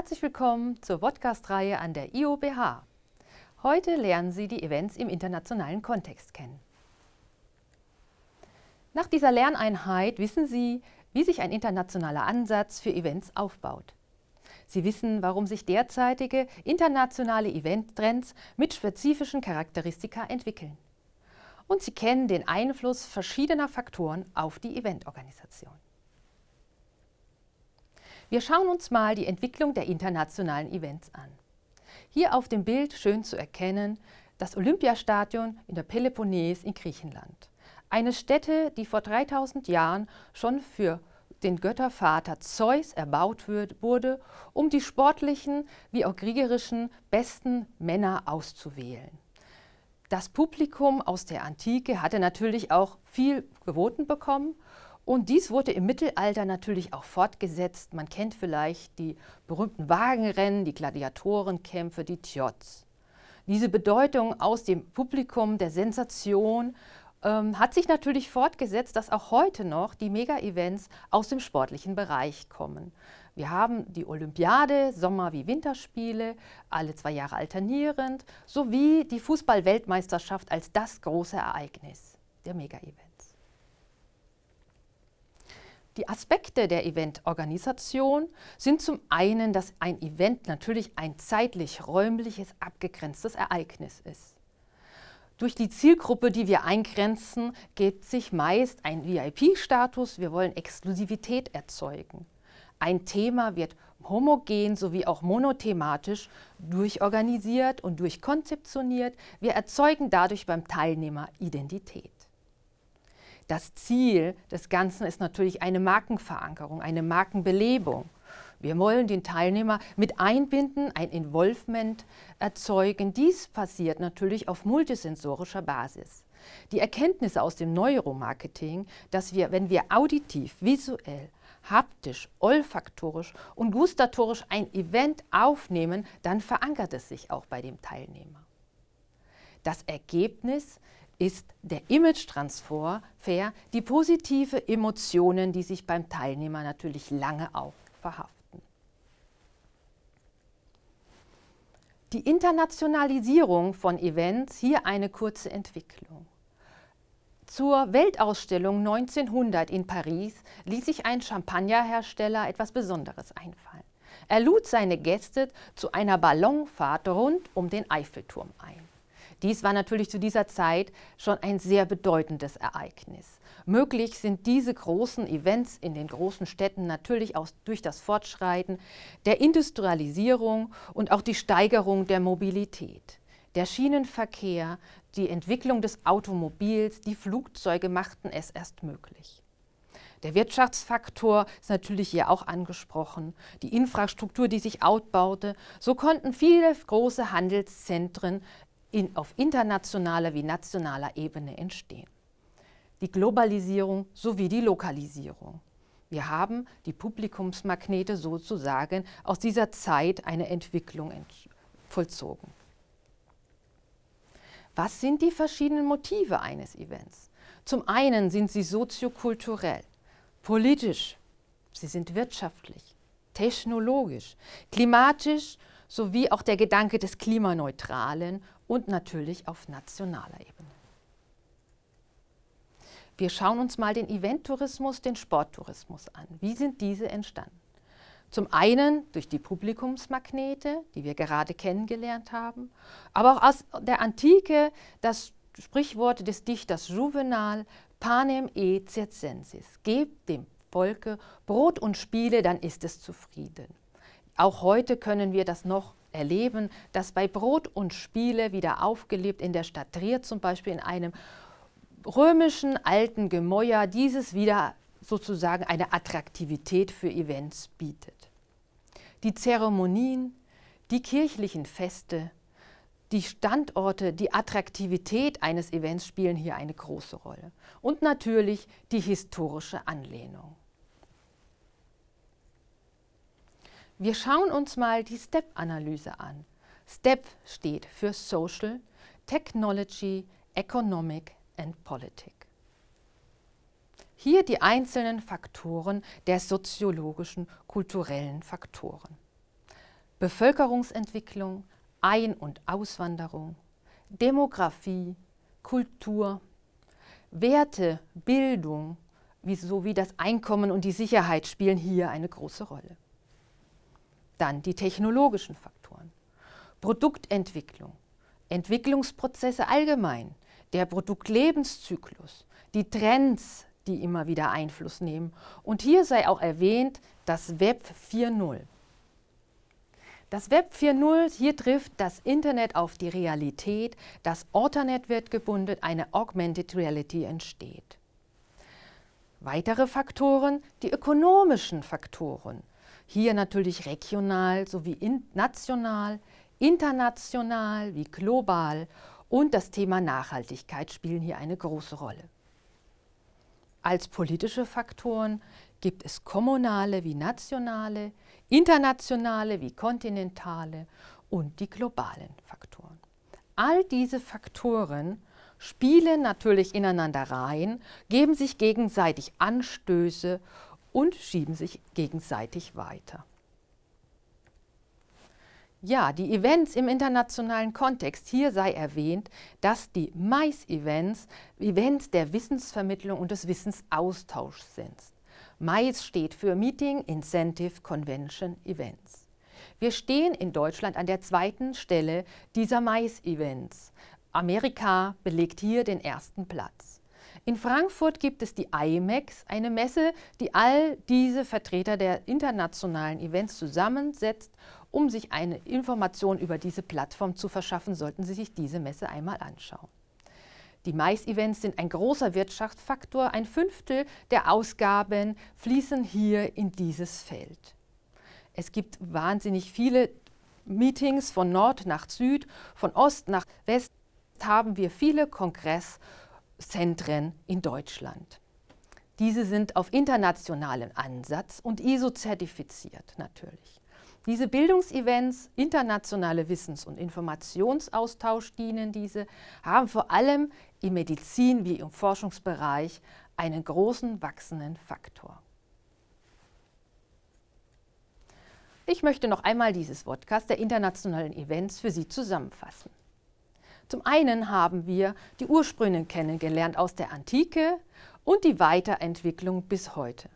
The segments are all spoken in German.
Herzlich willkommen zur Podcast-Reihe an der IOBH. Heute lernen Sie die Events im internationalen Kontext kennen. Nach dieser Lerneinheit wissen Sie, wie sich ein internationaler Ansatz für Events aufbaut. Sie wissen, warum sich derzeitige internationale Eventtrends mit spezifischen Charakteristika entwickeln. Und Sie kennen den Einfluss verschiedener Faktoren auf die Eventorganisation. Wir schauen uns mal die Entwicklung der internationalen Events an. Hier auf dem Bild schön zu erkennen das Olympiastadion in der Peloponnes in Griechenland. Eine Stätte, die vor 3000 Jahren schon für den Göttervater Zeus erbaut wurde, um die sportlichen wie auch kriegerischen besten Männer auszuwählen. Das Publikum aus der Antike hatte natürlich auch viel geboten bekommen und dies wurde im Mittelalter natürlich auch fortgesetzt. Man kennt vielleicht die berühmten Wagenrennen, die Gladiatorenkämpfe, die Tjots. Diese Bedeutung aus dem Publikum der Sensation ähm, hat sich natürlich fortgesetzt, dass auch heute noch die Mega-Events aus dem sportlichen Bereich kommen. Wir haben die Olympiade, Sommer- wie Winterspiele, alle zwei Jahre alternierend, sowie die Fußball-Weltmeisterschaft als das große Ereignis der Mega-Events. Die Aspekte der Eventorganisation sind zum einen, dass ein Event natürlich ein zeitlich-räumliches abgegrenztes Ereignis ist. Durch die Zielgruppe, die wir eingrenzen, gibt sich meist ein VIP-Status. Wir wollen Exklusivität erzeugen. Ein Thema wird homogen sowie auch monothematisch durchorganisiert und durchkonzeptioniert. Wir erzeugen dadurch beim Teilnehmer Identität. Das Ziel des Ganzen ist natürlich eine Markenverankerung, eine Markenbelebung. Wir wollen den Teilnehmer mit einbinden, ein Involvement erzeugen. Dies passiert natürlich auf multisensorischer Basis. Die Erkenntnisse aus dem Neuromarketing, dass wir, wenn wir auditiv, visuell, haptisch, olfaktorisch und gustatorisch ein Event aufnehmen, dann verankert es sich auch bei dem Teilnehmer. Das Ergebnis ist der Image-Transfer, die positive Emotionen, die sich beim Teilnehmer natürlich lange auch verhaften. Die Internationalisierung von Events, hier eine kurze Entwicklung. Zur Weltausstellung 1900 in Paris ließ sich ein Champagnerhersteller etwas Besonderes einfallen. Er lud seine Gäste zu einer Ballonfahrt rund um den Eiffelturm ein. Dies war natürlich zu dieser Zeit schon ein sehr bedeutendes Ereignis. Möglich sind diese großen Events in den großen Städten natürlich auch durch das Fortschreiten der Industrialisierung und auch die Steigerung der Mobilität. Der Schienenverkehr, die Entwicklung des Automobils, die Flugzeuge machten es erst möglich. Der Wirtschaftsfaktor ist natürlich hier auch angesprochen, die Infrastruktur, die sich outbaute. So konnten viele große Handelszentren in, auf internationaler wie nationaler Ebene entstehen. Die Globalisierung sowie die Lokalisierung. Wir haben die Publikumsmagnete sozusagen aus dieser Zeit eine Entwicklung vollzogen. Was sind die verschiedenen Motive eines Events? Zum einen sind sie soziokulturell, politisch, sie sind wirtschaftlich, technologisch, klimatisch sowie auch der Gedanke des Klimaneutralen und natürlich auf nationaler Ebene. Wir schauen uns mal den Eventtourismus, den Sporttourismus an. Wie sind diese entstanden? Zum einen durch die Publikumsmagnete, die wir gerade kennengelernt haben, aber auch aus der Antike das Sprichwort des Dichters Juvenal, panem e circensis, gebt dem Volke Brot und Spiele, dann ist es zufrieden. Auch heute können wir das noch erleben, dass bei Brot und Spiele wieder aufgelebt in der Stadt Trier zum Beispiel in einem römischen alten Gemäuer dieses wieder sozusagen eine Attraktivität für Events bietet. Die Zeremonien, die kirchlichen Feste, die Standorte, die Attraktivität eines Events spielen hier eine große Rolle. Und natürlich die historische Anlehnung. Wir schauen uns mal die STEP-Analyse an. STEP steht für Social, Technology, Economic and Politic. Hier die einzelnen Faktoren der soziologischen, kulturellen Faktoren. Bevölkerungsentwicklung, Ein- und Auswanderung, Demografie, Kultur, Werte, Bildung, sowie das Einkommen und die Sicherheit spielen hier eine große Rolle. Dann die technologischen Faktoren. Produktentwicklung, Entwicklungsprozesse allgemein, der Produktlebenszyklus, die Trends, die immer wieder Einfluss nehmen. Und hier sei auch erwähnt das Web 4.0. Das Web 4.0, hier trifft das Internet auf die Realität, das Alternet wird gebunden, eine Augmented Reality entsteht. Weitere Faktoren, die ökonomischen Faktoren. Hier natürlich regional sowie national, international wie global und das Thema Nachhaltigkeit spielen hier eine große Rolle. Als politische Faktoren gibt es kommunale wie nationale, internationale wie kontinentale und die globalen Faktoren. All diese Faktoren spielen natürlich ineinander rein, geben sich gegenseitig Anstöße und schieben sich gegenseitig weiter. Ja, die Events im internationalen Kontext. Hier sei erwähnt, dass die MICE-Events Events der Wissensvermittlung und des Wissensaustauschs sind. MICE steht für Meeting Incentive Convention Events. Wir stehen in Deutschland an der zweiten Stelle dieser MICE-Events. Amerika belegt hier den ersten Platz. In Frankfurt gibt es die IMEX, eine Messe, die all diese Vertreter der internationalen Events zusammensetzt um sich eine Information über diese Plattform zu verschaffen, sollten Sie sich diese Messe einmal anschauen. Die Mais-Events sind ein großer Wirtschaftsfaktor. Ein Fünftel der Ausgaben fließen hier in dieses Feld. Es gibt wahnsinnig viele Meetings von Nord nach Süd, von Ost nach West haben wir viele Kongresszentren in Deutschland. Diese sind auf internationalen Ansatz und ISO-zertifiziert natürlich. Diese Bildungsevents, internationale Wissens- und Informationsaustausch dienen diese, haben vor allem im Medizin- wie im Forschungsbereich einen großen wachsenden Faktor. Ich möchte noch einmal dieses Podcast der internationalen Events für Sie zusammenfassen. Zum einen haben wir die Ursprünge kennengelernt aus der Antike und die Weiterentwicklung bis heute.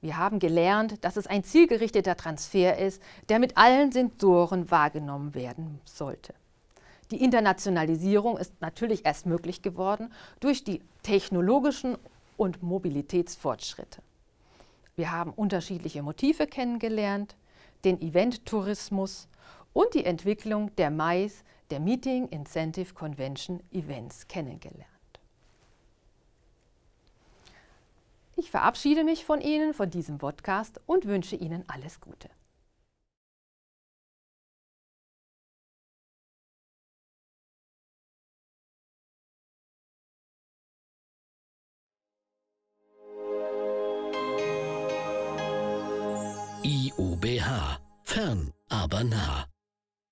Wir haben gelernt, dass es ein zielgerichteter Transfer ist, der mit allen Sensoren wahrgenommen werden sollte. Die Internationalisierung ist natürlich erst möglich geworden durch die technologischen und Mobilitätsfortschritte. Wir haben unterschiedliche Motive kennengelernt, den Event-Tourismus und die Entwicklung der MICE, der Meeting Incentive Convention Events kennengelernt. Ich verabschiede mich von Ihnen, von diesem Podcast und wünsche Ihnen alles Gute. IUBH. Fern, aber nah.